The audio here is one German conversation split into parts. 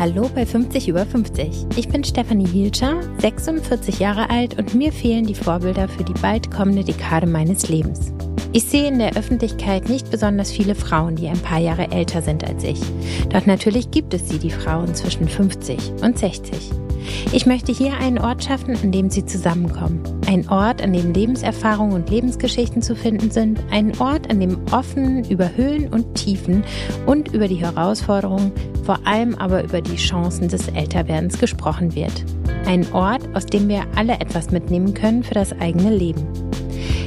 Hallo bei 50 über 50. Ich bin Stefanie Hielscher, 46 Jahre alt und mir fehlen die Vorbilder für die bald kommende Dekade meines Lebens. Ich sehe in der Öffentlichkeit nicht besonders viele Frauen, die ein paar Jahre älter sind als ich. Doch natürlich gibt es sie, die Frauen zwischen 50 und 60. Ich möchte hier einen Ort schaffen, an dem sie zusammenkommen. Ein Ort, an dem Lebenserfahrungen und Lebensgeschichten zu finden sind. Ein Ort, an dem offen über Höhen und Tiefen und über die Herausforderungen, vor allem aber über die Chancen des Älterwerdens gesprochen wird. Ein Ort, aus dem wir alle etwas mitnehmen können für das eigene Leben.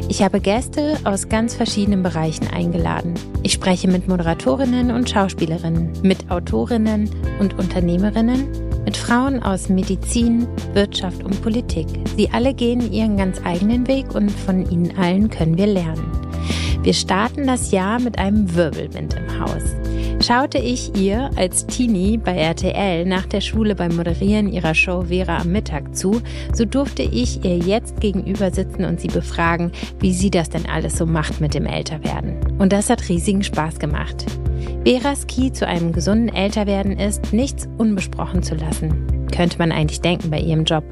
Ich habe Gäste aus ganz verschiedenen Bereichen eingeladen. Ich spreche mit Moderatorinnen und Schauspielerinnen, mit Autorinnen und Unternehmerinnen mit Frauen aus Medizin, Wirtschaft und Politik. Sie alle gehen ihren ganz eigenen Weg und von ihnen allen können wir lernen. Wir starten das Jahr mit einem Wirbelwind im Haus. Schaute ich ihr als Teenie bei RTL nach der Schule beim Moderieren ihrer Show Vera am Mittag zu, so durfte ich ihr jetzt gegenüber sitzen und sie befragen, wie sie das denn alles so macht mit dem Älterwerden. Und das hat riesigen Spaß gemacht. Veras Key zu einem gesunden Älterwerden ist, nichts unbesprochen zu lassen. Könnte man eigentlich denken bei ihrem Job.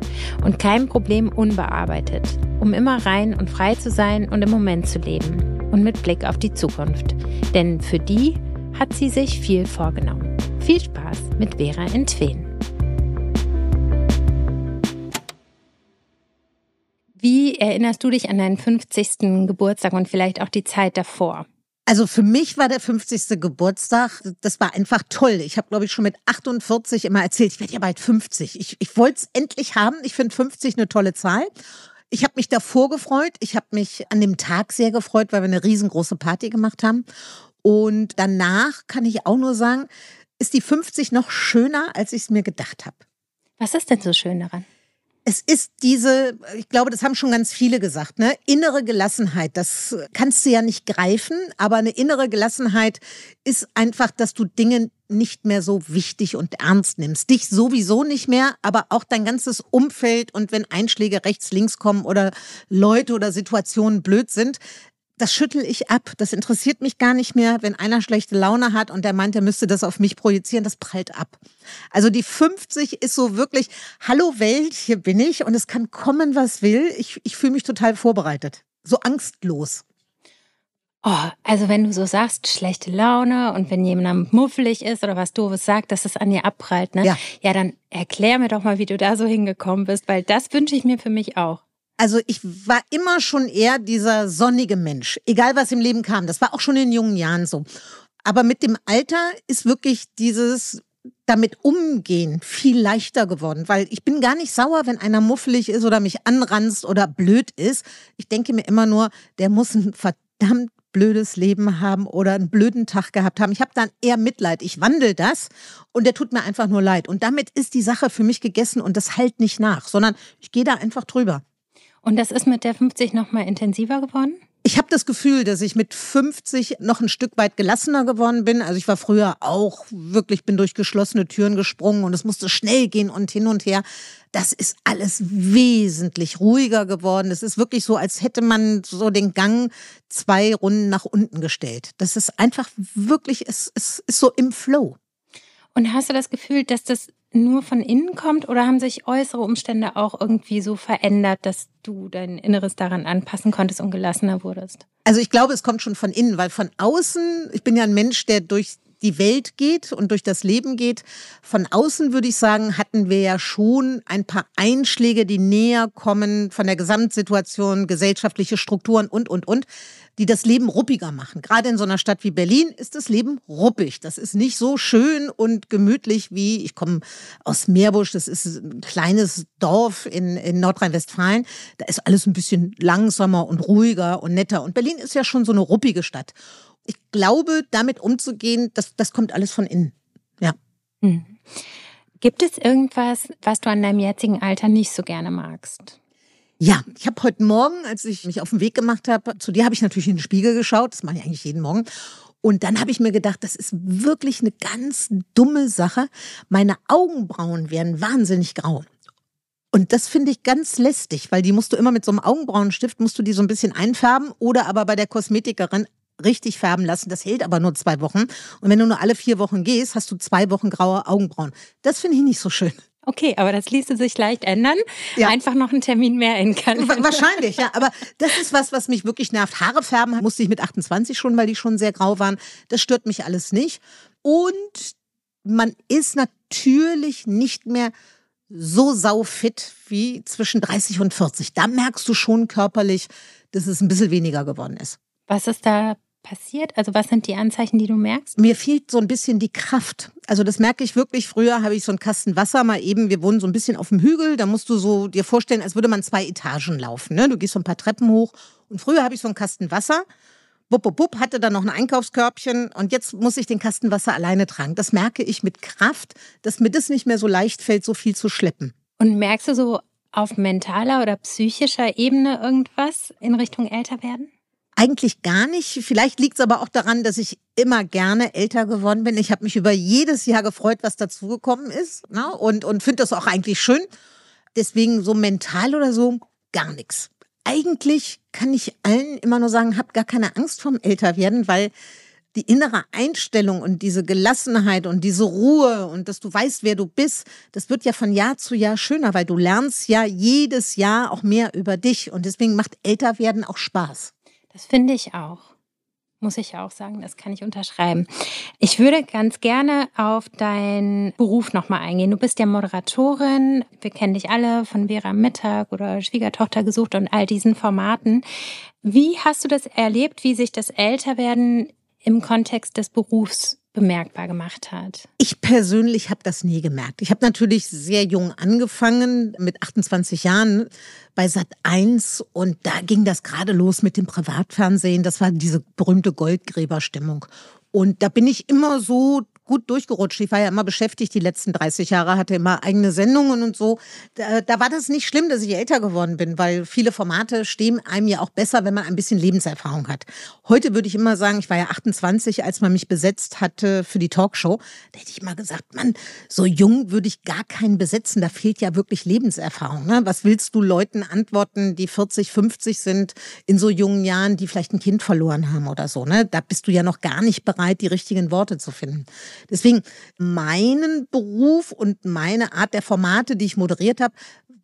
Und kein Problem unbearbeitet. Um immer rein und frei zu sein und im Moment zu leben. Und mit Blick auf die Zukunft. Denn für die hat sie sich viel vorgenommen. Viel Spaß mit Vera in Tween. Wie erinnerst du dich an deinen 50. Geburtstag und vielleicht auch die Zeit davor? Also für mich war der 50. Geburtstag, das war einfach toll. Ich habe, glaube ich, schon mit 48 immer erzählt, ich werde ja bald 50. Ich, ich wollte es endlich haben. Ich finde 50 eine tolle Zahl. Ich habe mich davor gefreut. Ich habe mich an dem Tag sehr gefreut, weil wir eine riesengroße Party gemacht haben. Und danach kann ich auch nur sagen, ist die 50 noch schöner, als ich es mir gedacht habe. Was ist denn so schön daran? Es ist diese, ich glaube, das haben schon ganz viele gesagt, ne? Innere Gelassenheit. Das kannst du ja nicht greifen, aber eine innere Gelassenheit ist einfach, dass du Dinge nicht mehr so wichtig und ernst nimmst. Dich sowieso nicht mehr, aber auch dein ganzes Umfeld und wenn Einschläge rechts, links kommen oder Leute oder Situationen blöd sind, das schüttel ich ab. Das interessiert mich gar nicht mehr, wenn einer schlechte Laune hat und der meint, er müsste das auf mich projizieren. Das prallt ab. Also die 50 ist so wirklich, hallo Welt, hier bin ich und es kann kommen, was will. Ich, ich fühle mich total vorbereitet. So angstlos. Oh, also wenn du so sagst, schlechte Laune und wenn jemand muffelig ist oder was Doofes sagt, dass das an dir abprallt, ne? Ja. ja, dann erklär mir doch mal, wie du da so hingekommen bist, weil das wünsche ich mir für mich auch. Also ich war immer schon eher dieser sonnige Mensch, egal was im Leben kam. Das war auch schon in jungen Jahren so. Aber mit dem Alter ist wirklich dieses damit umgehen viel leichter geworden, weil ich bin gar nicht sauer, wenn einer muffelig ist oder mich anranzt oder blöd ist. Ich denke mir immer nur, der muss ein verdammt blödes Leben haben oder einen blöden Tag gehabt haben. Ich habe dann eher Mitleid. Ich wandel das und der tut mir einfach nur leid. Und damit ist die Sache für mich gegessen und das halt nicht nach, sondern ich gehe da einfach drüber. Und das ist mit der 50 nochmal intensiver geworden? Ich habe das Gefühl, dass ich mit 50 noch ein Stück weit gelassener geworden bin. Also ich war früher auch wirklich, bin durch geschlossene Türen gesprungen und es musste schnell gehen und hin und her. Das ist alles wesentlich ruhiger geworden. Es ist wirklich so, als hätte man so den Gang zwei Runden nach unten gestellt. Das ist einfach wirklich, es, es ist so im Flow. Und hast du das Gefühl, dass das nur von innen kommt oder haben sich äußere Umstände auch irgendwie so verändert, dass du dein Inneres daran anpassen konntest und gelassener wurdest? Also ich glaube, es kommt schon von innen, weil von außen, ich bin ja ein Mensch, der durch die Welt geht und durch das Leben geht. Von außen würde ich sagen, hatten wir ja schon ein paar Einschläge, die näher kommen von der Gesamtsituation, gesellschaftliche Strukturen und, und, und die das Leben ruppiger machen. Gerade in so einer Stadt wie Berlin ist das Leben ruppig. Das ist nicht so schön und gemütlich wie, ich komme aus Meerbusch, das ist ein kleines Dorf in, in Nordrhein-Westfalen. Da ist alles ein bisschen langsamer und ruhiger und netter. Und Berlin ist ja schon so eine ruppige Stadt. Ich glaube, damit umzugehen, das, das kommt alles von innen. Ja. Hm. Gibt es irgendwas, was du an deinem jetzigen Alter nicht so gerne magst? Ja, ich habe heute Morgen, als ich mich auf den Weg gemacht habe, zu dir habe ich natürlich in den Spiegel geschaut, das mache ich eigentlich jeden Morgen. Und dann habe ich mir gedacht, das ist wirklich eine ganz dumme Sache. Meine Augenbrauen werden wahnsinnig grau. Und das finde ich ganz lästig, weil die musst du immer mit so einem Augenbrauenstift, musst du die so ein bisschen einfärben oder aber bei der Kosmetikerin richtig färben lassen. Das hält aber nur zwei Wochen. Und wenn du nur alle vier Wochen gehst, hast du zwei Wochen graue Augenbrauen. Das finde ich nicht so schön. Okay, aber das ließe sich leicht ändern. Ja. Einfach noch einen Termin mehr in Kalender. Wahrscheinlich, ja. Aber das ist was, was mich wirklich nervt. Haare färben musste ich mit 28 schon, weil die schon sehr grau waren. Das stört mich alles nicht. Und man ist natürlich nicht mehr so saufit wie zwischen 30 und 40. Da merkst du schon körperlich, dass es ein bisschen weniger geworden ist. Was ist da passiert? Also was sind die Anzeichen, die du merkst? Mir fehlt so ein bisschen die Kraft. Also das merke ich wirklich. Früher habe ich so einen Kasten Wasser mal eben. Wir wohnen so ein bisschen auf dem Hügel. Da musst du so dir vorstellen, als würde man zwei Etagen laufen. Ne? Du gehst so ein paar Treppen hoch. Und früher habe ich so einen Kasten Wasser. Bub, bub, bub, hatte dann noch ein Einkaufskörbchen und jetzt muss ich den Kasten Wasser alleine tragen. Das merke ich mit Kraft, dass mir das nicht mehr so leicht fällt, so viel zu schleppen. Und merkst du so auf mentaler oder psychischer Ebene irgendwas in Richtung älter werden? Eigentlich gar nicht. Vielleicht liegt es aber auch daran, dass ich immer gerne älter geworden bin. Ich habe mich über jedes Jahr gefreut, was dazugekommen ist ne? und, und finde das auch eigentlich schön. Deswegen so mental oder so gar nichts. Eigentlich kann ich allen immer nur sagen, hab gar keine Angst vorm Älterwerden, weil die innere Einstellung und diese Gelassenheit und diese Ruhe und dass du weißt, wer du bist, das wird ja von Jahr zu Jahr schöner, weil du lernst ja jedes Jahr auch mehr über dich und deswegen macht Älterwerden auch Spaß. Das finde ich auch. Muss ich auch sagen, das kann ich unterschreiben. Ich würde ganz gerne auf deinen Beruf nochmal eingehen. Du bist ja Moderatorin. Wir kennen dich alle von Vera Mittag oder Schwiegertochter gesucht und all diesen Formaten. Wie hast du das erlebt, wie sich das Älterwerden im Kontext des Berufs bemerkbar gemacht hat? Ich persönlich habe das nie gemerkt. Ich habe natürlich sehr jung angefangen, mit 28 Jahren bei Sat 1 und da ging das gerade los mit dem Privatfernsehen. Das war diese berühmte Goldgräberstimmung. Und da bin ich immer so gut durchgerutscht. Ich war ja immer beschäftigt die letzten 30 Jahre, hatte immer eigene Sendungen und so. Da, da, war das nicht schlimm, dass ich älter geworden bin, weil viele Formate stehen einem ja auch besser, wenn man ein bisschen Lebenserfahrung hat. Heute würde ich immer sagen, ich war ja 28, als man mich besetzt hatte für die Talkshow. Da hätte ich immer gesagt, Mann, so jung würde ich gar keinen besetzen. Da fehlt ja wirklich Lebenserfahrung. Ne? Was willst du Leuten antworten, die 40, 50 sind, in so jungen Jahren, die vielleicht ein Kind verloren haben oder so? Ne? Da bist du ja noch gar nicht bereit, die richtigen Worte zu finden. Deswegen meinen Beruf und meine Art der Formate, die ich moderiert habe,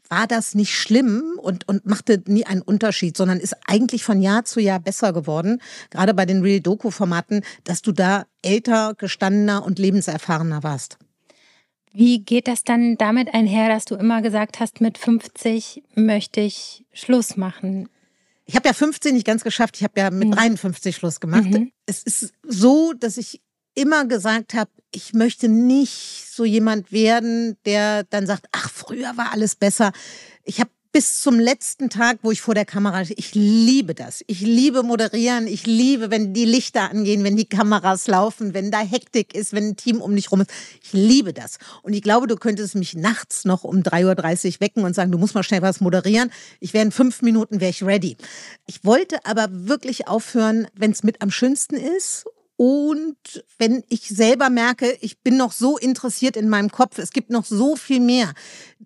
war das nicht schlimm und, und machte nie einen Unterschied, sondern ist eigentlich von Jahr zu Jahr besser geworden. Gerade bei den Real Doku-Formaten, dass du da älter, gestandener und lebenserfahrener warst. Wie geht das dann damit einher, dass du immer gesagt hast, mit 50 möchte ich Schluss machen? Ich habe ja 15 nicht ganz geschafft, ich habe ja mit 53 mhm. Schluss gemacht. Mhm. Es ist so, dass ich immer gesagt habe, ich möchte nicht so jemand werden, der dann sagt, ach, früher war alles besser. Ich habe bis zum letzten Tag, wo ich vor der Kamera, ich liebe das. Ich liebe moderieren. Ich liebe, wenn die Lichter angehen, wenn die Kameras laufen, wenn da Hektik ist, wenn ein Team um dich rum ist. Ich liebe das. Und ich glaube, du könntest mich nachts noch um 3.30 Uhr wecken und sagen, du musst mal schnell was moderieren. Ich wäre in fünf Minuten, wäre ich ready. Ich wollte aber wirklich aufhören, wenn es mit am schönsten ist und wenn ich selber merke, ich bin noch so interessiert in meinem Kopf, es gibt noch so viel mehr,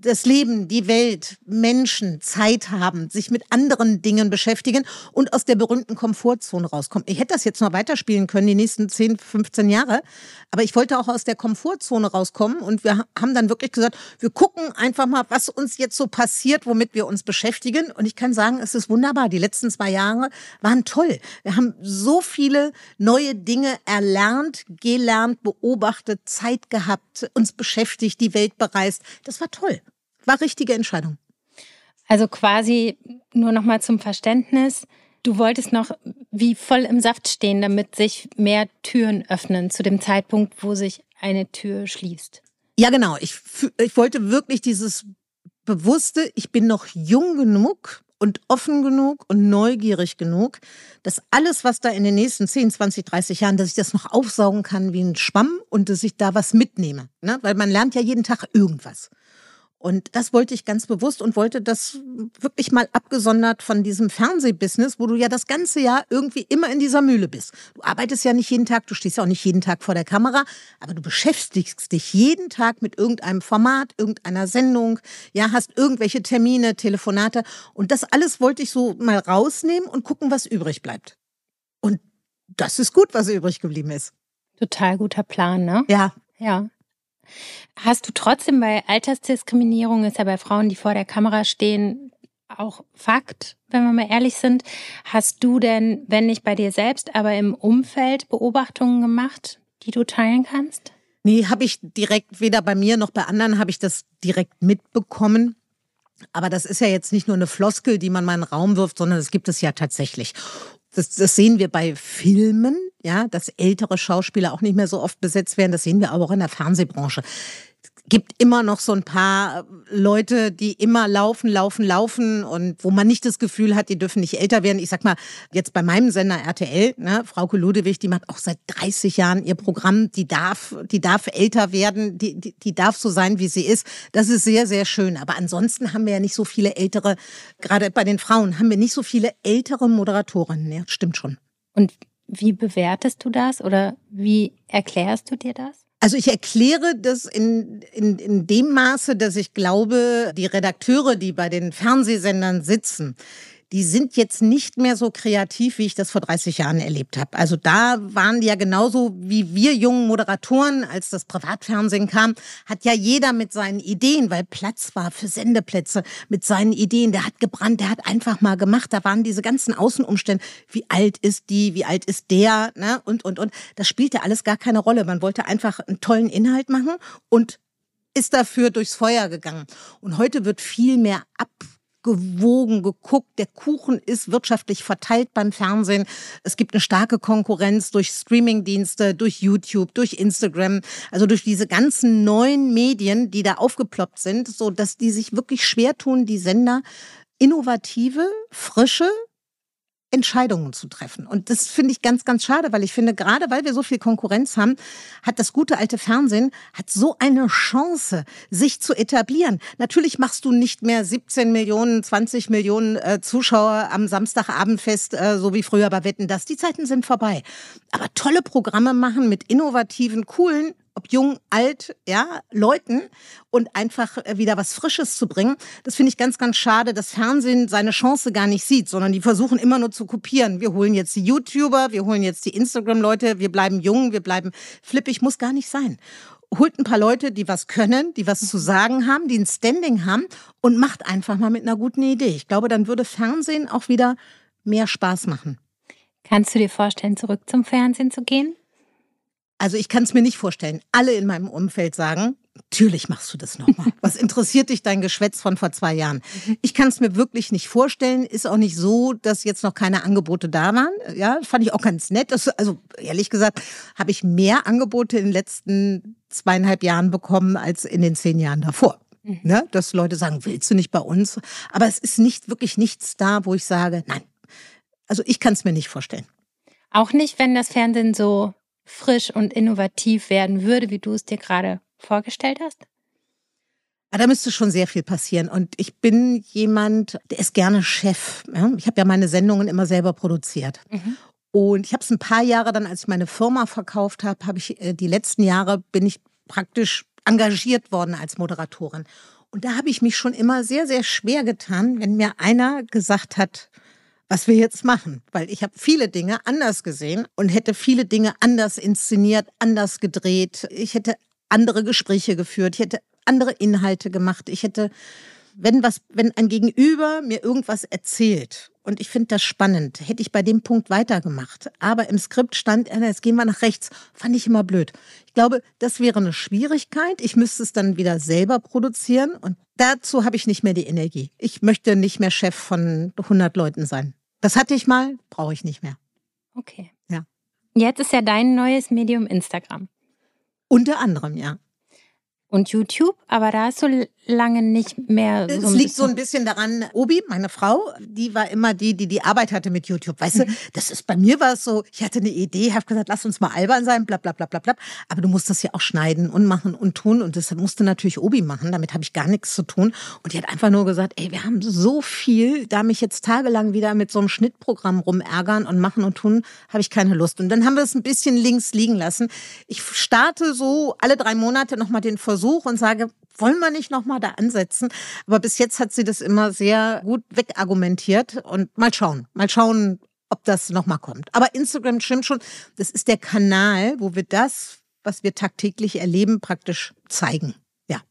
das Leben, die Welt, Menschen Zeit haben, sich mit anderen Dingen beschäftigen und aus der berühmten Komfortzone rauskommen. Ich hätte das jetzt noch weiterspielen können, die nächsten 10, 15 Jahre, aber ich wollte auch aus der Komfortzone rauskommen und wir haben dann wirklich gesagt, wir gucken einfach mal, was uns jetzt so passiert, womit wir uns beschäftigen. Und ich kann sagen, es ist wunderbar. Die letzten zwei Jahre waren toll. Wir haben so viele neue Dinge erlernt, gelernt, beobachtet, Zeit gehabt, uns beschäftigt, die Welt bereist. Das war toll. War richtige Entscheidung. Also quasi nur noch mal zum Verständnis. Du wolltest noch wie voll im Saft stehen, damit sich mehr Türen öffnen zu dem Zeitpunkt, wo sich eine Tür schließt. Ja, genau. Ich, ich wollte wirklich dieses bewusste, ich bin noch jung genug und offen genug und neugierig genug, dass alles, was da in den nächsten 10, 20, 30 Jahren, dass ich das noch aufsaugen kann wie ein Schwamm und dass ich da was mitnehme. Ne? Weil man lernt ja jeden Tag irgendwas. Und das wollte ich ganz bewusst und wollte das wirklich mal abgesondert von diesem Fernsehbusiness, wo du ja das ganze Jahr irgendwie immer in dieser Mühle bist. Du arbeitest ja nicht jeden Tag, du stehst ja auch nicht jeden Tag vor der Kamera, aber du beschäftigst dich jeden Tag mit irgendeinem Format, irgendeiner Sendung, ja, hast irgendwelche Termine, Telefonate und das alles wollte ich so mal rausnehmen und gucken, was übrig bleibt. Und das ist gut, was übrig geblieben ist. Total guter Plan, ne? Ja. Ja. Hast du trotzdem bei Altersdiskriminierung, ist ja bei Frauen, die vor der Kamera stehen, auch Fakt, wenn wir mal ehrlich sind. Hast du denn, wenn nicht bei dir selbst, aber im Umfeld Beobachtungen gemacht, die du teilen kannst? Nee, habe ich direkt, weder bei mir noch bei anderen habe ich das direkt mitbekommen. Aber das ist ja jetzt nicht nur eine Floskel, die man mal in den Raum wirft, sondern es gibt es ja tatsächlich. Das, das sehen wir bei Filmen, ja, dass ältere Schauspieler auch nicht mehr so oft besetzt werden. Das sehen wir aber auch in der Fernsehbranche gibt immer noch so ein paar Leute, die immer laufen, laufen, laufen und wo man nicht das Gefühl hat, die dürfen nicht älter werden. Ich sag mal, jetzt bei meinem Sender RTL, ne, Frauke Ludewig, die macht auch seit 30 Jahren ihr Programm, die darf, die darf älter werden, die, die, die darf so sein, wie sie ist. Das ist sehr, sehr schön. Aber ansonsten haben wir ja nicht so viele ältere, gerade bei den Frauen haben wir nicht so viele ältere Moderatorinnen. Ja, stimmt schon. Und wie bewertest du das oder wie erklärst du dir das? Also ich erkläre das in, in, in dem Maße, dass ich glaube, die Redakteure, die bei den Fernsehsendern sitzen, die sind jetzt nicht mehr so kreativ, wie ich das vor 30 Jahren erlebt habe. Also da waren die ja genauso wie wir jungen Moderatoren, als das Privatfernsehen kam, hat ja jeder mit seinen Ideen, weil Platz war für Sendeplätze, mit seinen Ideen, der hat gebrannt, der hat einfach mal gemacht. Da waren diese ganzen Außenumstände, wie alt ist die, wie alt ist der, ne? und, und, und. Das spielte alles gar keine Rolle. Man wollte einfach einen tollen Inhalt machen und ist dafür durchs Feuer gegangen. Und heute wird viel mehr ab gewogen, geguckt. Der Kuchen ist wirtschaftlich verteilt beim Fernsehen. Es gibt eine starke Konkurrenz durch Streamingdienste, durch YouTube, durch Instagram, also durch diese ganzen neuen Medien, die da aufgeploppt sind, so dass die sich wirklich schwer tun, die Sender innovative, frische, Entscheidungen zu treffen. Und das finde ich ganz, ganz schade, weil ich finde, gerade weil wir so viel Konkurrenz haben, hat das gute alte Fernsehen hat so eine Chance, sich zu etablieren. Natürlich machst du nicht mehr 17 Millionen, 20 Millionen äh, Zuschauer am Samstagabendfest, äh, so wie früher bei Wetten, das. Die Zeiten sind vorbei. Aber tolle Programme machen mit innovativen, coolen ob jung, alt, ja, Leuten und einfach äh, wieder was Frisches zu bringen. Das finde ich ganz, ganz schade, dass Fernsehen seine Chance gar nicht sieht, sondern die versuchen immer nur zu kopieren. Wir holen jetzt die YouTuber, wir holen jetzt die Instagram-Leute, wir bleiben jung, wir bleiben flippig, muss gar nicht sein holt ein paar Leute, die was können, die was zu sagen haben, die ein Standing haben und macht einfach mal mit einer guten Idee. Ich glaube, dann würde Fernsehen auch wieder mehr Spaß machen. Kannst du dir vorstellen, zurück zum Fernsehen zu gehen? Also ich kann es mir nicht vorstellen. Alle in meinem Umfeld sagen, natürlich machst du das nochmal. Was interessiert dich dein Geschwätz von vor zwei Jahren? Ich kann es mir wirklich nicht vorstellen. Ist auch nicht so, dass jetzt noch keine Angebote da waren. Ja, fand ich auch ganz nett. Das, also ehrlich gesagt, habe ich mehr Angebote in den letzten zweieinhalb Jahren bekommen als in den zehn Jahren davor. Mhm. Ne? Dass Leute sagen, willst du nicht bei uns? Aber es ist nicht wirklich nichts da, wo ich sage, nein. Also ich kann es mir nicht vorstellen. Auch nicht, wenn das Fernsehen so frisch und innovativ werden würde, wie du es dir gerade vorgestellt hast? Ja, da müsste schon sehr viel passieren. Und ich bin jemand, der ist gerne Chef. Ich habe ja meine Sendungen immer selber produziert. Mhm. Und ich habe es ein paar Jahre dann, als ich meine Firma verkauft habe, habe ich äh, die letzten Jahre bin ich praktisch engagiert worden als Moderatorin. Und da habe ich mich schon immer sehr, sehr schwer getan, wenn mir einer gesagt hat, was wir jetzt machen, weil ich habe viele Dinge anders gesehen und hätte viele Dinge anders inszeniert, anders gedreht. Ich hätte andere Gespräche geführt, ich hätte andere Inhalte gemacht, ich hätte wenn was, wenn ein Gegenüber mir irgendwas erzählt und ich finde das spannend, hätte ich bei dem Punkt weitergemacht. Aber im Skript stand, äh, jetzt gehen wir nach rechts. Fand ich immer blöd. Ich glaube, das wäre eine Schwierigkeit. Ich müsste es dann wieder selber produzieren und dazu habe ich nicht mehr die Energie. Ich möchte nicht mehr Chef von 100 Leuten sein. Das hatte ich mal, brauche ich nicht mehr. Okay. Ja. Jetzt ist ja dein neues Medium Instagram. Unter anderem, ja und YouTube, aber da hast du lange nicht mehr. So es liegt so ein bisschen daran, Obi, meine Frau, die war immer die, die die Arbeit hatte mit YouTube. Weißt mhm. du, das ist bei mir war es so, ich hatte eine Idee, habe gesagt, lass uns mal albern sein, bla bla bla bla bla. Aber du musst das ja auch schneiden und machen und tun und das musste natürlich Obi machen. Damit habe ich gar nichts zu tun. Und die hat einfach nur gesagt, ey, wir haben so viel, da mich jetzt tagelang wieder mit so einem Schnittprogramm rumärgern und machen und tun, habe ich keine Lust. Und dann haben wir es ein bisschen links liegen lassen. Ich starte so alle drei Monate nochmal den Versuch Versuch und sage, wollen wir nicht nochmal da ansetzen? Aber bis jetzt hat sie das immer sehr gut wegargumentiert und mal schauen, mal schauen, ob das nochmal kommt. Aber Instagram stimmt schon, das ist der Kanal, wo wir das, was wir tagtäglich erleben, praktisch zeigen. Ja.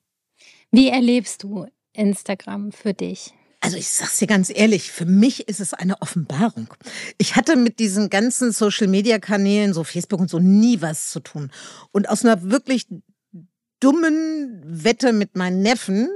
Wie erlebst du Instagram für dich? Also ich sag's dir ganz ehrlich, für mich ist es eine Offenbarung. Ich hatte mit diesen ganzen Social-Media-Kanälen, so Facebook und so, nie was zu tun. Und aus einer wirklich dummen Wette mit meinen Neffen,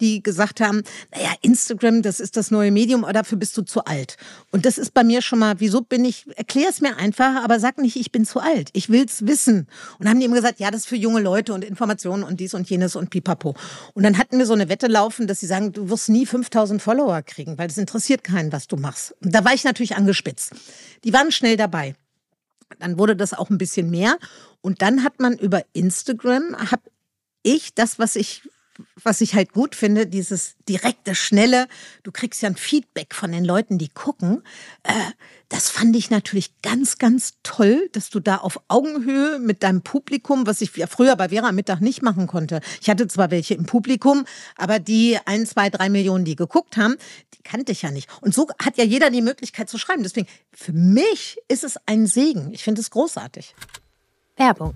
die gesagt haben, naja, Instagram, das ist das neue Medium, aber dafür bist du zu alt. Und das ist bei mir schon mal, wieso bin ich, erklär es mir einfach, aber sag nicht, ich bin zu alt. Ich will's wissen. Und haben die immer gesagt, ja, das ist für junge Leute und Informationen und dies und jenes und pipapo. Und dann hatten wir so eine Wette laufen, dass sie sagen, du wirst nie 5000 Follower kriegen, weil das interessiert keinen, was du machst. Und da war ich natürlich angespitzt. Die waren schnell dabei. Dann wurde das auch ein bisschen mehr. Und dann hat man über Instagram, habe ich das, was ich was ich halt gut finde, dieses direkte, schnelle, du kriegst ja ein Feedback von den Leuten, die gucken. Äh, das fand ich natürlich ganz, ganz toll, dass du da auf Augenhöhe mit deinem Publikum, was ich früher bei Vera Mittag nicht machen konnte. Ich hatte zwar welche im Publikum, aber die ein, zwei, drei Millionen, die geguckt haben, die kannte ich ja nicht. Und so hat ja jeder die Möglichkeit zu schreiben. Deswegen, für mich ist es ein Segen. Ich finde es großartig. Werbung.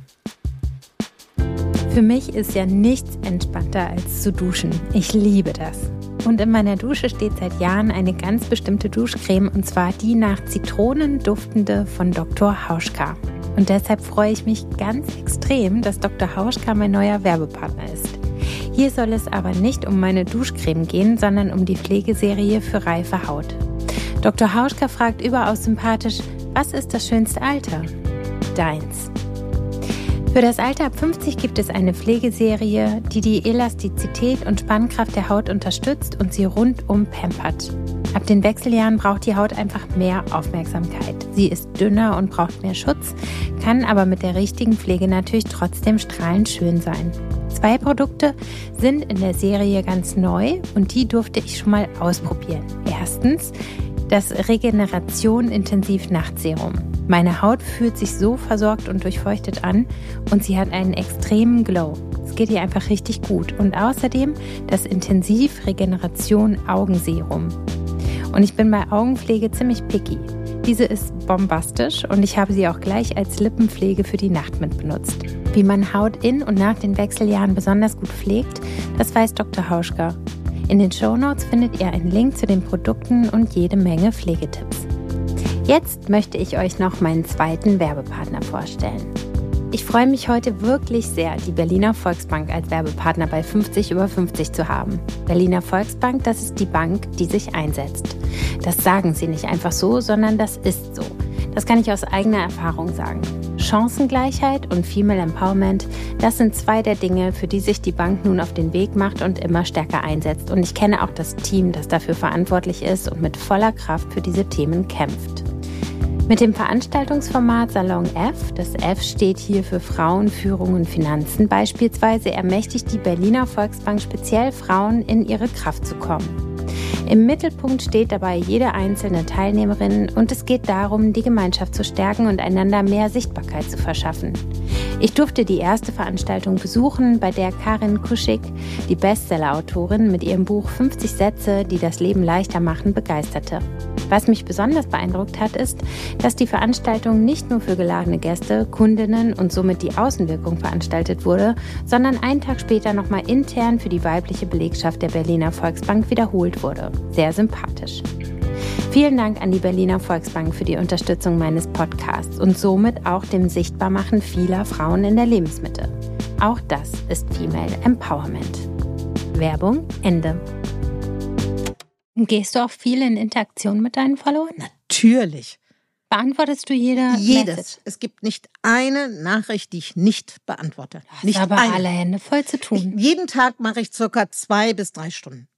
Für mich ist ja nichts entspannter als zu duschen. Ich liebe das. Und in meiner Dusche steht seit Jahren eine ganz bestimmte Duschcreme und zwar die nach Zitronen duftende von Dr. Hauschka. Und deshalb freue ich mich ganz extrem, dass Dr. Hauschka mein neuer Werbepartner ist. Hier soll es aber nicht um meine Duschcreme gehen, sondern um die Pflegeserie für reife Haut. Dr. Hauschka fragt überaus sympathisch, was ist das schönste Alter? Deins. Für das Alter ab 50 gibt es eine Pflegeserie, die die Elastizität und Spannkraft der Haut unterstützt und sie rundum pampert. Ab den Wechseljahren braucht die Haut einfach mehr Aufmerksamkeit. Sie ist dünner und braucht mehr Schutz, kann aber mit der richtigen Pflege natürlich trotzdem strahlend schön sein. Zwei Produkte sind in der Serie ganz neu und die durfte ich schon mal ausprobieren. Erstens das Regeneration Intensiv Nachtserum. Meine Haut fühlt sich so versorgt und durchfeuchtet an und sie hat einen extremen Glow. Es geht ihr einfach richtig gut. Und außerdem das Intensiv Regeneration Augenserum. Und ich bin bei Augenpflege ziemlich picky. Diese ist bombastisch und ich habe sie auch gleich als Lippenpflege für die Nacht mit benutzt. Wie man Haut in und nach den Wechseljahren besonders gut pflegt, das weiß Dr. Hauschka. In den Shownotes findet ihr einen Link zu den Produkten und jede Menge Pflegetipps. Jetzt möchte ich euch noch meinen zweiten Werbepartner vorstellen. Ich freue mich heute wirklich sehr, die Berliner Volksbank als Werbepartner bei 50 über 50 zu haben. Berliner Volksbank, das ist die Bank, die sich einsetzt. Das sagen sie nicht einfach so, sondern das ist so. Das kann ich aus eigener Erfahrung sagen. Chancengleichheit und Female Empowerment, das sind zwei der Dinge, für die sich die Bank nun auf den Weg macht und immer stärker einsetzt. Und ich kenne auch das Team, das dafür verantwortlich ist und mit voller Kraft für diese Themen kämpft. Mit dem Veranstaltungsformat Salon F, das F steht hier für Frauen, Führung und Finanzen beispielsweise, ermächtigt die Berliner Volksbank speziell Frauen in ihre Kraft zu kommen. Im Mittelpunkt steht dabei jede einzelne Teilnehmerin und es geht darum, die Gemeinschaft zu stärken und einander mehr Sichtbarkeit zu verschaffen. Ich durfte die erste Veranstaltung besuchen, bei der Karin Kuschig, die Bestseller-Autorin, mit ihrem Buch 50 Sätze, die das Leben leichter machen, begeisterte. Was mich besonders beeindruckt hat, ist, dass die Veranstaltung nicht nur für geladene Gäste, Kundinnen und somit die Außenwirkung veranstaltet wurde, sondern einen Tag später nochmal intern für die weibliche Belegschaft der Berliner Volksbank wiederholt wurde. Sehr sympathisch. Vielen Dank an die Berliner Volksbank für die Unterstützung meines Podcasts und somit auch dem Sichtbarmachen vieler Frauen in der Lebensmitte. Auch das ist Female Empowerment. Werbung Ende. Gehst du auch viel in Interaktion mit deinen Followern? Natürlich. Beantwortest du jede Jedes. Message? Es gibt nicht eine Nachricht, die ich nicht beantworte. Hast nicht aber eine. alle Hände voll zu tun. Ich, jeden Tag mache ich circa zwei bis drei Stunden.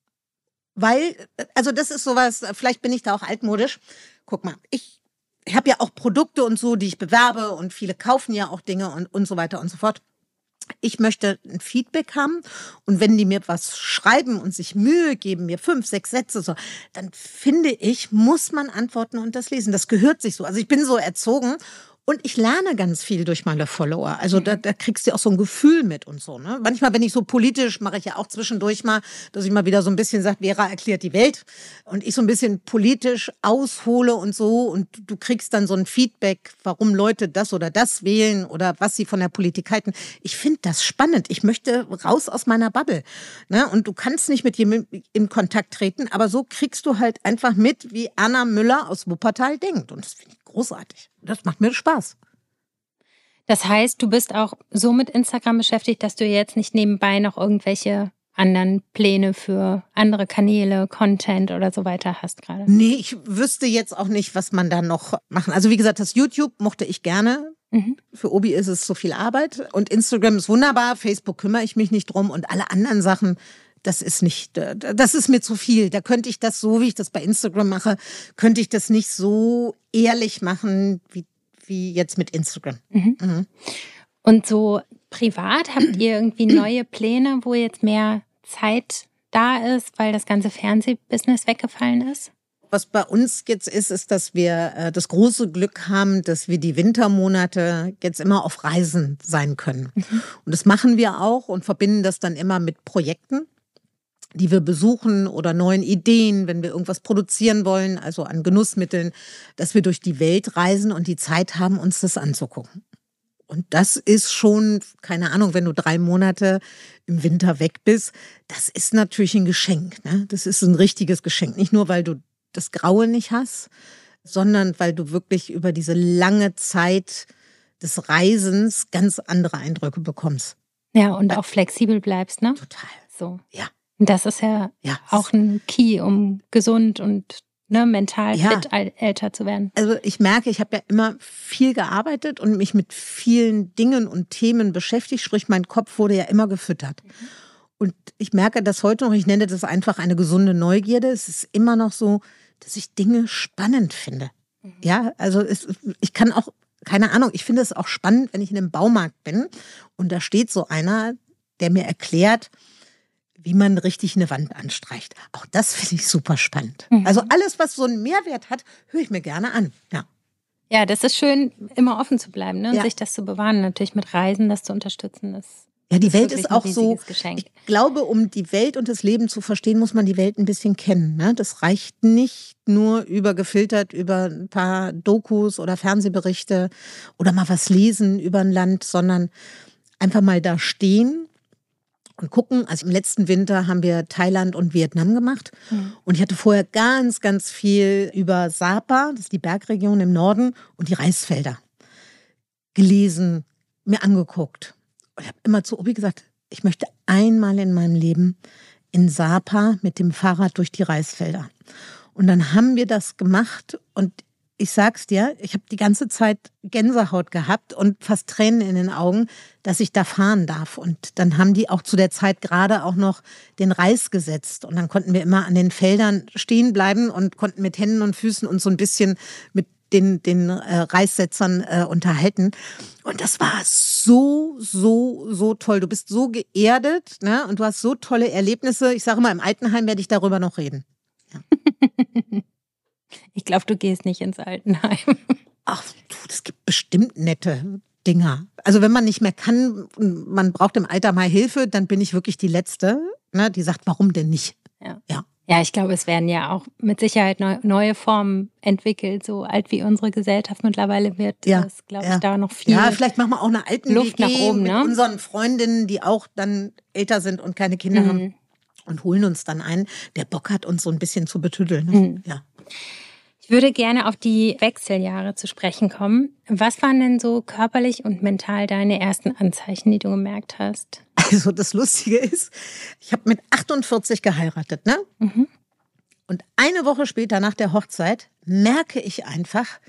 Weil, also das ist sowas, vielleicht bin ich da auch altmodisch. Guck mal, ich habe ja auch Produkte und so, die ich bewerbe und viele kaufen ja auch Dinge und, und so weiter und so fort. Ich möchte ein Feedback haben und wenn die mir was schreiben und sich Mühe geben, mir fünf, sechs Sätze so, dann finde ich, muss man antworten und das lesen. Das gehört sich so. Also ich bin so erzogen Und ich lerne ganz viel durch meine Follower. Also da, da kriegst du auch so ein Gefühl mit und so. Ne? Manchmal, wenn ich so politisch, mache ich ja auch zwischendurch mal, dass ich mal wieder so ein bisschen sage, Vera erklärt die Welt. Und ich so ein bisschen politisch aushole und so. Und du kriegst dann so ein Feedback, warum Leute das oder das wählen oder was sie von der Politik halten. Ich finde das spannend. Ich möchte raus aus meiner Bubble. Ne? Und du kannst nicht mit jemandem in Kontakt treten, aber so kriegst du halt einfach mit, wie Anna Müller aus Wuppertal denkt. Und das finde ich großartig. Das macht mir Spaß. Das heißt, du bist auch so mit Instagram beschäftigt, dass du jetzt nicht nebenbei noch irgendwelche anderen Pläne für andere Kanäle, Content oder so weiter hast gerade? Nee, ich wüsste jetzt auch nicht, was man da noch machen. Also wie gesagt, das YouTube mochte ich gerne. Mhm. Für Obi ist es so viel Arbeit und Instagram ist wunderbar, Facebook kümmere ich mich nicht drum und alle anderen Sachen, das ist nicht, das ist mir zu viel. Da könnte ich das so, wie ich das bei Instagram mache, könnte ich das nicht so ehrlich machen wie, wie jetzt mit Instagram. Mhm. Mhm. Und so privat habt ihr irgendwie neue Pläne, wo jetzt mehr Zeit da ist, weil das ganze Fernsehbusiness weggefallen ist? Was bei uns jetzt ist, ist, dass wir äh, das große Glück haben, dass wir die Wintermonate jetzt immer auf Reisen sein können. Mhm. Und das machen wir auch und verbinden das dann immer mit Projekten die wir besuchen oder neuen Ideen, wenn wir irgendwas produzieren wollen, also an Genussmitteln, dass wir durch die Welt reisen und die Zeit haben, uns das anzugucken. Und das ist schon, keine Ahnung, wenn du drei Monate im Winter weg bist, das ist natürlich ein Geschenk. Ne? Das ist ein richtiges Geschenk. Nicht nur, weil du das Graue nicht hast, sondern weil du wirklich über diese lange Zeit des Reisens ganz andere Eindrücke bekommst. Ja, und auch flexibel bleibst, ne? Total. So. Ja. Das ist ja, ja. auch ein Key, um gesund und ne, mental ja. fit älter zu werden. Also ich merke, ich habe ja immer viel gearbeitet und mich mit vielen Dingen und Themen beschäftigt, sprich mein Kopf wurde ja immer gefüttert. Mhm. Und ich merke das heute noch, ich nenne das einfach eine gesunde Neugierde. Es ist immer noch so, dass ich Dinge spannend finde. Mhm. Ja, also es, ich kann auch, keine Ahnung, ich finde es auch spannend, wenn ich in einem Baumarkt bin und da steht so einer, der mir erklärt, wie man richtig eine Wand anstreicht. Auch das finde ich super spannend. Mhm. Also alles, was so einen Mehrwert hat, höre ich mir gerne an. Ja. Ja, das ist schön, immer offen zu bleiben ne? und ja. sich das zu bewahren. Natürlich mit Reisen, das zu unterstützen. Das ja, die Welt ist auch so. Geschenk. Ich glaube, um die Welt und das Leben zu verstehen, muss man die Welt ein bisschen kennen. Ne? Das reicht nicht nur über gefiltert über ein paar Dokus oder Fernsehberichte oder mal was lesen über ein Land, sondern einfach mal da stehen und gucken. Also im letzten Winter haben wir Thailand und Vietnam gemacht. Mhm. Und ich hatte vorher ganz, ganz viel über Sapa, das ist die Bergregion im Norden, und die Reisfelder gelesen, mir angeguckt. Und ich habe immer zu Obi gesagt, ich möchte einmal in meinem Leben in Sapa mit dem Fahrrad durch die Reisfelder. Und dann haben wir das gemacht und ich sag's dir, ich habe die ganze Zeit Gänsehaut gehabt und fast Tränen in den Augen, dass ich da fahren darf. Und dann haben die auch zu der Zeit gerade auch noch den Reis gesetzt. Und dann konnten wir immer an den Feldern stehen bleiben und konnten mit Händen und Füßen uns so ein bisschen mit den, den äh, Reissetzern äh, unterhalten. Und das war so, so, so toll. Du bist so geerdet ne? und du hast so tolle Erlebnisse. Ich sage mal, im Altenheim werde ich darüber noch reden. Ja. Ich glaube, du gehst nicht ins Altenheim. Ach, du, es gibt bestimmt nette Dinger. Also wenn man nicht mehr kann, man braucht im Alter mal Hilfe, dann bin ich wirklich die Letzte, ne, die sagt, warum denn nicht? Ja. ja. Ja, ich glaube, es werden ja auch mit Sicherheit neue Formen entwickelt, so alt wie unsere Gesellschaft mittlerweile wird. Ja, das glaube ich ja. da noch viel. Ja, vielleicht machen wir auch eine alten Luft WG nach oben, mit ne? unseren Freundinnen, die auch dann älter sind und keine Kinder mhm. haben und holen uns dann einen, der Bock hat, uns so ein bisschen zu betüddeln. Ne? Mhm. Ja. Ich würde gerne auf die Wechseljahre zu sprechen kommen. Was waren denn so körperlich und mental deine ersten Anzeichen, die du gemerkt hast? Also das Lustige ist, ich habe mit 48 geheiratet, ne? Mhm. Und eine Woche später nach der Hochzeit merke ich einfach,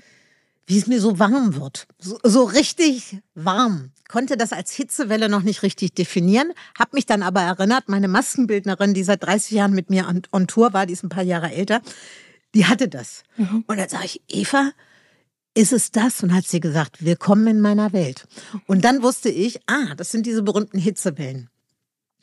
wie es mir so warm wird. So, so richtig warm. Konnte das als Hitzewelle noch nicht richtig definieren, habe mich dann aber erinnert, meine Maskenbildnerin, die seit 30 Jahren mit mir on, on Tour war, die ist ein paar Jahre älter, die hatte das. Mhm. Und dann sage ich, Eva, ist es das? Und hat sie gesagt, willkommen in meiner Welt. Und dann wusste ich, ah, das sind diese berühmten Hitzewellen.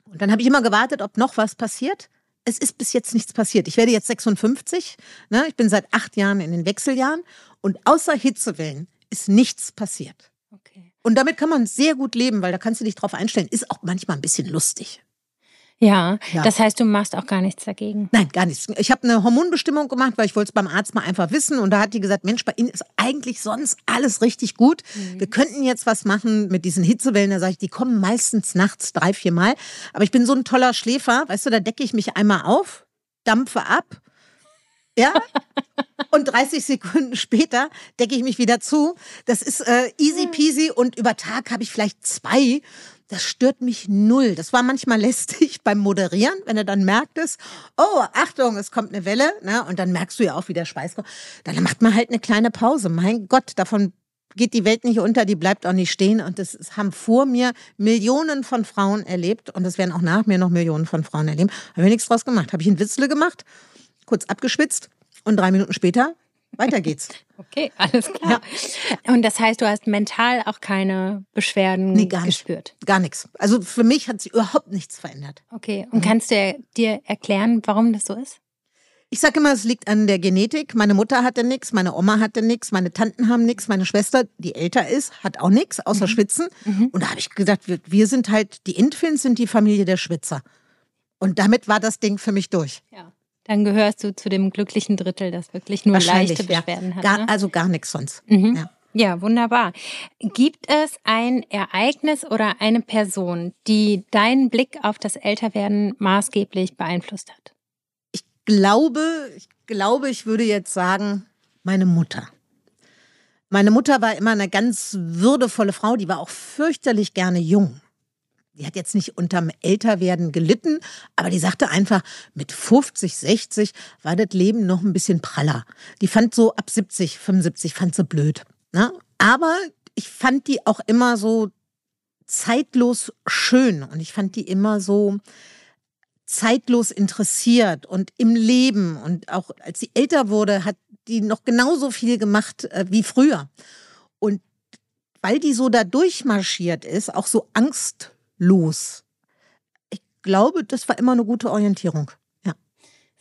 Und dann habe ich immer gewartet, ob noch was passiert. Es ist bis jetzt nichts passiert. Ich werde jetzt 56. Ne? Ich bin seit acht Jahren in den Wechseljahren. Und außer Hitzewellen ist nichts passiert. Okay. Und damit kann man sehr gut leben, weil da kannst du dich drauf einstellen. Ist auch manchmal ein bisschen lustig. Ja, Ja. das heißt, du machst auch gar nichts dagegen. Nein, gar nichts. Ich habe eine Hormonbestimmung gemacht, weil ich wollte es beim Arzt mal einfach wissen. Und da hat die gesagt, Mensch, bei Ihnen ist eigentlich sonst alles richtig gut. Wir könnten jetzt was machen mit diesen Hitzewellen. Da sage ich, die kommen meistens nachts drei, vier Mal. Aber ich bin so ein toller Schläfer. Weißt du, da decke ich mich einmal auf, dampfe ab. Ja, und 30 Sekunden später decke ich mich wieder zu. Das ist äh, easy peasy und über Tag habe ich vielleicht zwei. Das stört mich null. Das war manchmal lästig beim Moderieren, wenn du dann merktest, oh, Achtung, es kommt eine Welle, ne? Und dann merkst du ja auch, wie der Schweiß kommt. Dann macht man halt eine kleine Pause. Mein Gott, davon geht die Welt nicht unter, die bleibt auch nicht stehen. Und das haben vor mir Millionen von Frauen erlebt und das werden auch nach mir noch Millionen von Frauen erleben. Habe ich nichts draus gemacht. Habe ich ein Witzle gemacht, kurz abgeschwitzt und drei Minuten später weiter geht's. Okay, alles klar. Und das heißt, du hast mental auch keine Beschwerden Nee, gar nicht. gespürt. Gar nichts. Also für mich hat sich überhaupt nichts verändert. Okay. Mhm. Und kannst du dir erklären, warum das so ist? Ich sage immer, es liegt an der Genetik. Meine Mutter hatte nichts, meine Oma hatte nichts, meine Tanten haben nichts, meine Schwester, die älter ist, hat auch nichts, außer Schwitzen. Und da habe ich gedacht, wir, wir sind halt, die Infins sind die Familie der Schwitzer. Und damit war das Ding für mich durch. Ja. Dann gehörst du zu dem glücklichen Drittel, das wirklich nur leichte ja. Beschwerden hat. Gar, ne? Also gar nichts sonst. Mhm. Ja. Ja, wunderbar. Gibt es ein Ereignis oder eine Person, die deinen Blick auf das Älterwerden maßgeblich beeinflusst hat? Ich glaube, ich glaube, ich würde jetzt sagen, meine Mutter. Meine Mutter war immer eine ganz würdevolle Frau, die war auch fürchterlich gerne jung. Die hat jetzt nicht unterm Älterwerden gelitten, aber die sagte einfach, mit 50, 60 war das Leben noch ein bisschen praller. Die fand so ab 70, 75, fand sie blöd. Ne? Aber ich fand die auch immer so zeitlos schön und ich fand die immer so zeitlos interessiert und im Leben und auch als sie älter wurde, hat die noch genauso viel gemacht äh, wie früher. Und weil die so da durchmarschiert ist, auch so angstlos. Ich glaube, das war immer eine gute Orientierung. Ja.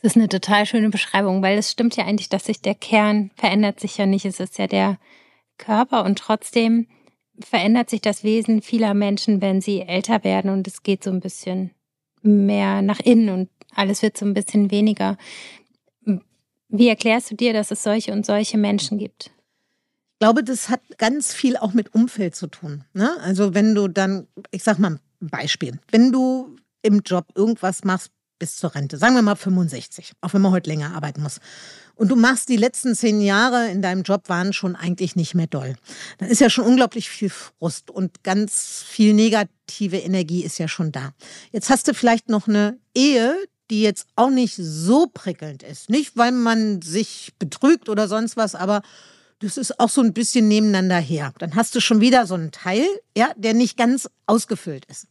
Das ist eine total schöne Beschreibung, weil es stimmt ja eigentlich, dass sich der Kern verändert sich ja nicht. Es ist ja der Körper und trotzdem verändert sich das Wesen vieler Menschen, wenn sie älter werden und es geht so ein bisschen mehr nach innen und alles wird so ein bisschen weniger. Wie erklärst du dir, dass es solche und solche Menschen gibt? Ich glaube, das hat ganz viel auch mit Umfeld zu tun. Ne? Also wenn du dann, ich sag mal ein Beispiel, wenn du im Job irgendwas machst bis zur Rente, sagen wir mal 65, auch wenn man heute länger arbeiten muss, und du machst die letzten zehn Jahre in deinem Job waren schon eigentlich nicht mehr doll, dann ist ja schon unglaublich viel Frust und ganz viel negative Energie ist ja schon da. Jetzt hast du vielleicht noch eine Ehe, die jetzt auch nicht so prickelnd ist. Nicht, weil man sich betrügt oder sonst was, aber das ist auch so ein bisschen nebeneinander her. Dann hast du schon wieder so einen Teil, ja, der nicht ganz ausgefüllt ist.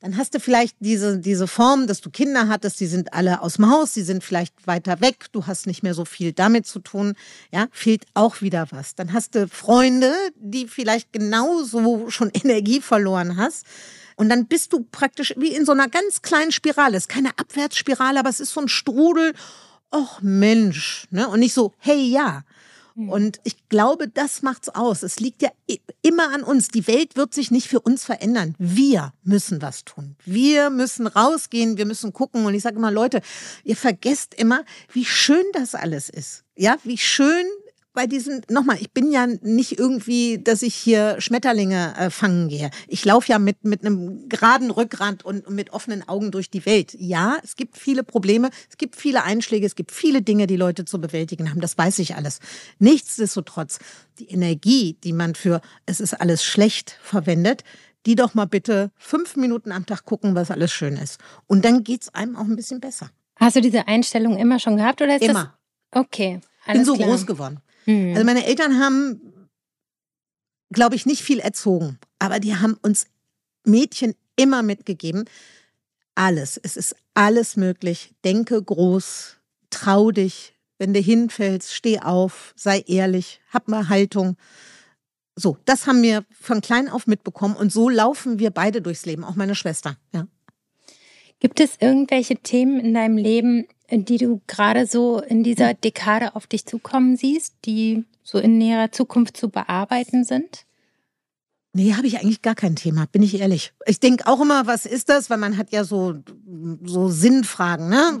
Dann hast du vielleicht diese, diese Form, dass du Kinder hattest, die sind alle aus dem Haus, die sind vielleicht weiter weg, du hast nicht mehr so viel damit zu tun, ja, fehlt auch wieder was. Dann hast du Freunde, die vielleicht genauso schon Energie verloren hast. Und dann bist du praktisch wie in so einer ganz kleinen Spirale. Es ist keine Abwärtsspirale, aber es ist so ein Strudel. Och Mensch, ne? Und nicht so, hey ja. Und ich glaube, das macht's aus. Es liegt ja immer an uns. Die Welt wird sich nicht für uns verändern. Wir müssen was tun. Wir müssen rausgehen, wir müssen gucken. Und ich sage immer, Leute, ihr vergesst immer, wie schön das alles ist. Ja, wie schön bei diesen, nochmal, ich bin ja nicht irgendwie, dass ich hier Schmetterlinge äh, fangen gehe. Ich laufe ja mit, mit einem geraden Rückgrat und mit offenen Augen durch die Welt. Ja, es gibt viele Probleme, es gibt viele Einschläge, es gibt viele Dinge, die Leute zu bewältigen haben. Das weiß ich alles. Nichtsdestotrotz, die Energie, die man für es ist alles schlecht verwendet, die doch mal bitte fünf Minuten am Tag gucken, was alles schön ist. Und dann geht's einem auch ein bisschen besser. Hast du diese Einstellung immer schon gehabt oder ist Immer. das okay? bin Alles so klar. groß geworden. Hm. Also meine Eltern haben, glaube ich, nicht viel erzogen, aber die haben uns Mädchen immer mitgegeben, alles, es ist alles möglich. Denke groß, trau dich, wenn du hinfällst, steh auf, sei ehrlich, hab mal Haltung. So, das haben wir von klein auf mitbekommen und so laufen wir beide durchs Leben, auch meine Schwester. Ja. Gibt es irgendwelche Themen in deinem Leben, die du gerade so in dieser Dekade auf dich zukommen siehst, die so in näherer Zukunft zu bearbeiten sind? Nee, habe ich eigentlich gar kein Thema, bin ich ehrlich. Ich denke auch immer, was ist das? Weil man hat ja so, so Sinnfragen, ne?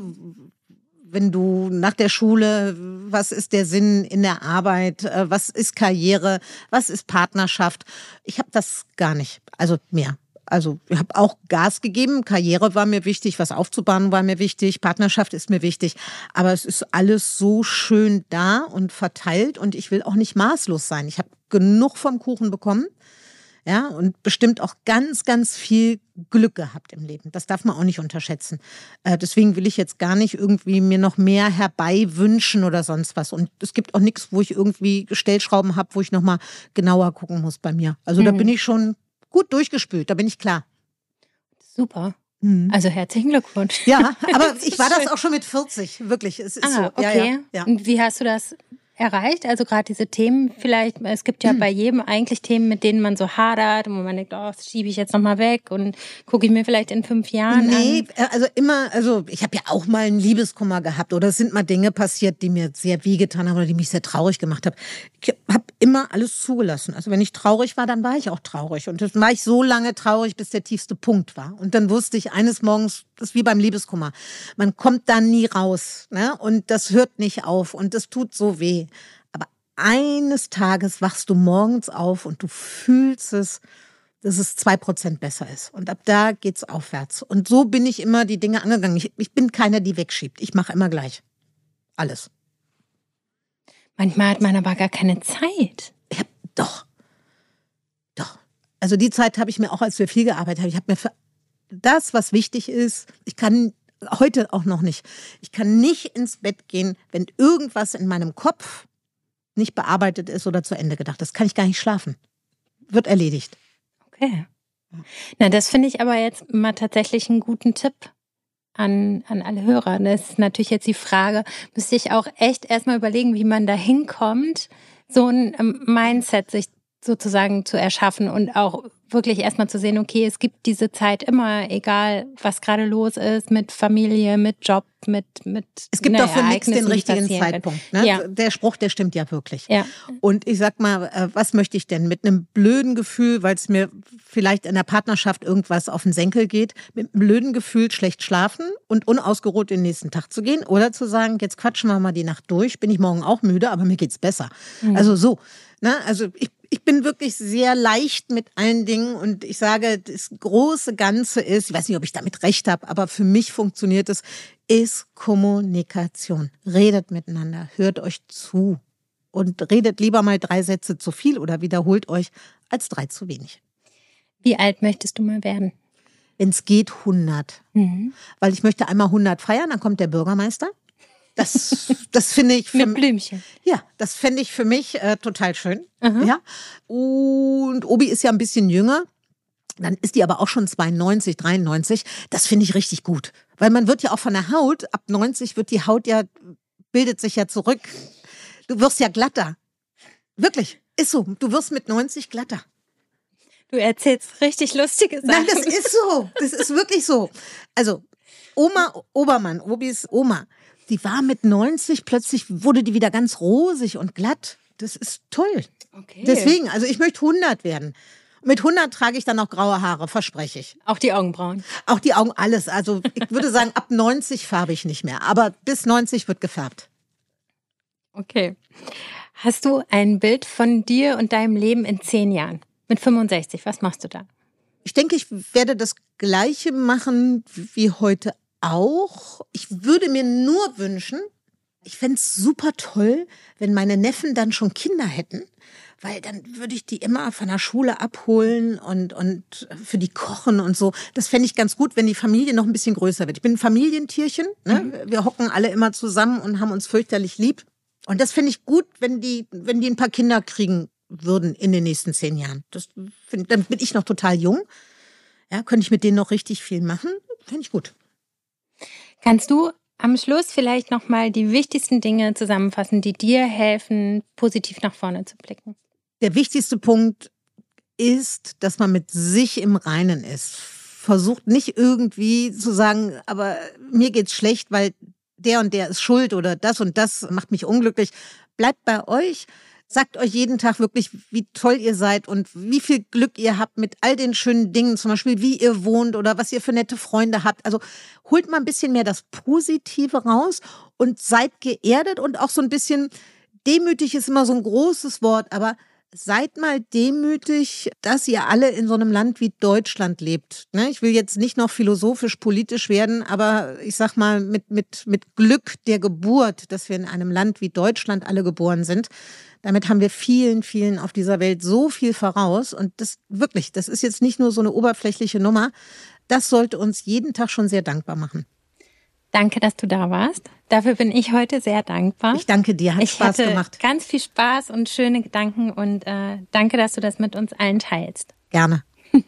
Wenn du nach der Schule, was ist der Sinn in der Arbeit? Äh, was ist Karriere? Was ist Partnerschaft? Ich habe das gar nicht. Also mehr. Also ich habe auch Gas gegeben. Karriere war mir wichtig, was aufzubauen war mir wichtig, Partnerschaft ist mir wichtig. Aber es ist alles so schön da und verteilt und ich will auch nicht maßlos sein. Ich habe genug vom Kuchen bekommen ja, und bestimmt auch ganz, ganz viel Glück gehabt im Leben. Das darf man auch nicht unterschätzen. Äh, deswegen will ich jetzt gar nicht irgendwie mir noch mehr herbei wünschen oder sonst was. Und es gibt auch nichts, wo ich irgendwie Stellschrauben habe, wo ich nochmal genauer gucken muss bei mir. Also mhm. da bin ich schon gut durchgespült, da bin ich klar. Super. Mhm. Also herzlichen Glückwunsch. Ja, aber ich war das auch schon mit 40, wirklich. Es ist ah, so. okay. Ja, ja, ja. Und wie hast du das erreicht? Also gerade diese Themen vielleicht, es gibt ja hm. bei jedem eigentlich Themen, mit denen man so hadert und wo man denkt, oh, das schiebe ich jetzt nochmal weg und gucke ich mir vielleicht in fünf Jahren nee, an. also immer, also ich habe ja auch mal einen Liebeskummer gehabt oder es sind mal Dinge passiert, die mir sehr wehgetan haben oder die mich sehr traurig gemacht haben. Ich habe immer alles zugelassen. Also wenn ich traurig war, dann war ich auch traurig und dann war ich so lange traurig, bis der tiefste Punkt war. Und dann wusste ich eines Morgens, das ist wie beim Liebeskummer, man kommt da nie raus ne? und das hört nicht auf und das tut so weh eines Tages wachst du morgens auf und du fühlst es, dass es zwei Prozent besser ist. Und ab da geht's aufwärts. Und so bin ich immer die Dinge angegangen. Ich, ich bin keiner, die wegschiebt. Ich mache immer gleich. Alles. Manchmal hat man aber gar keine Zeit. Ja, doch. Doch. Also die Zeit habe ich mir auch, als wir viel gearbeitet haben, ich habe mir für das, was wichtig ist, ich kann heute auch noch nicht, ich kann nicht ins Bett gehen, wenn irgendwas in meinem Kopf nicht bearbeitet ist oder zu Ende gedacht. Das kann ich gar nicht schlafen. Wird erledigt. Okay. Na, das finde ich aber jetzt mal tatsächlich einen guten Tipp an, an alle Hörer. Das ist natürlich jetzt die Frage, müsste ich auch echt erstmal überlegen, wie man da hinkommt, so ein ähm, Mindset sich sozusagen zu erschaffen und auch wirklich erstmal zu sehen, okay, es gibt diese Zeit immer, egal was gerade los ist, mit Familie, mit Job, mit mit Es gibt doch für nichts den richtigen Zeitpunkt. Ne? Ja. Der Spruch, der stimmt ja wirklich. Ja. Und ich sag mal, äh, was möchte ich denn? Mit einem blöden Gefühl, weil es mir vielleicht in der Partnerschaft irgendwas auf den Senkel geht, mit einem blöden Gefühl schlecht schlafen und unausgeruht den nächsten Tag zu gehen oder zu sagen, jetzt quatschen wir mal die Nacht durch, bin ich morgen auch müde, aber mir geht's besser. Mhm. Also so. Ne? Also ich ich bin wirklich sehr leicht mit allen Dingen und ich sage, das große Ganze ist, ich weiß nicht, ob ich damit recht habe, aber für mich funktioniert es, ist Kommunikation. Redet miteinander, hört euch zu und redet lieber mal drei Sätze zu viel oder wiederholt euch als drei zu wenig. Wie alt möchtest du mal werden? Wenn es geht, 100. Mhm. Weil ich möchte einmal 100 feiern, dann kommt der Bürgermeister. Das, das finde ich. Für, Mit Blümchen. Ja, das fände ich für mich äh, total schön. Mhm. Ja. Und Obi ist ja ein bisschen jünger. Dann ist die aber auch schon 92, 93. Das finde ich richtig gut. Weil man wird ja auch von der Haut, ab 90 wird die Haut ja, bildet sich ja zurück. Du wirst ja glatter. Wirklich. Ist so. Du wirst mit 90 glatter. Du erzählst richtig lustige Sachen. Nein, das ist so. Das ist wirklich so. Also, Oma Obermann, Obis Oma, die war mit 90, plötzlich wurde die wieder ganz rosig und glatt. Das ist toll. Okay. Deswegen, also ich möchte 100 werden. Mit 100 trage ich dann noch graue Haare, verspreche ich. Auch die Augenbrauen? Auch die Augen, alles. Also ich würde sagen, ab 90 färbe ich nicht mehr. Aber bis 90 wird gefärbt. Okay. Hast du ein Bild von dir und deinem Leben in zehn Jahren? Mit 65, was machst du da? Ich denke, ich werde das Gleiche machen wie heute auch. Ich würde mir nur wünschen, ich fände es super toll, wenn meine Neffen dann schon Kinder hätten, weil dann würde ich die immer von der Schule abholen und, und für die kochen und so. Das fände ich ganz gut, wenn die Familie noch ein bisschen größer wird. Ich bin ein Familientierchen, ne? Mhm. wir hocken alle immer zusammen und haben uns fürchterlich lieb. Und das fände ich gut, wenn die, wenn die ein paar Kinder kriegen würden in den nächsten zehn Jahren. Das find, dann bin ich noch total jung. Ja, könnte ich mit denen noch richtig viel machen. Fände ich gut. Kannst du am Schluss vielleicht nochmal die wichtigsten Dinge zusammenfassen, die dir helfen, positiv nach vorne zu blicken? Der wichtigste Punkt ist, dass man mit sich im Reinen ist. Versucht nicht irgendwie zu sagen, aber mir geht's schlecht, weil der und der ist schuld oder das und das macht mich unglücklich. Bleibt bei euch. Sagt euch jeden Tag wirklich, wie toll ihr seid und wie viel Glück ihr habt mit all den schönen Dingen, zum Beispiel wie ihr wohnt oder was ihr für nette Freunde habt. Also holt mal ein bisschen mehr das Positive raus und seid geerdet und auch so ein bisschen demütig ist immer so ein großes Wort, aber seid mal demütig, dass ihr alle in so einem Land wie Deutschland lebt. Ne? Ich will jetzt nicht noch philosophisch, politisch werden, aber ich sag mal mit, mit, mit Glück der Geburt, dass wir in einem Land wie Deutschland alle geboren sind. Damit haben wir vielen, vielen auf dieser Welt so viel voraus. Und das wirklich, das ist jetzt nicht nur so eine oberflächliche Nummer. Das sollte uns jeden Tag schon sehr dankbar machen. Danke, dass du da warst. Dafür bin ich heute sehr dankbar. Ich danke dir, hat ich Spaß hatte gemacht. Ganz viel Spaß und schöne Gedanken und äh, danke, dass du das mit uns allen teilst. Gerne.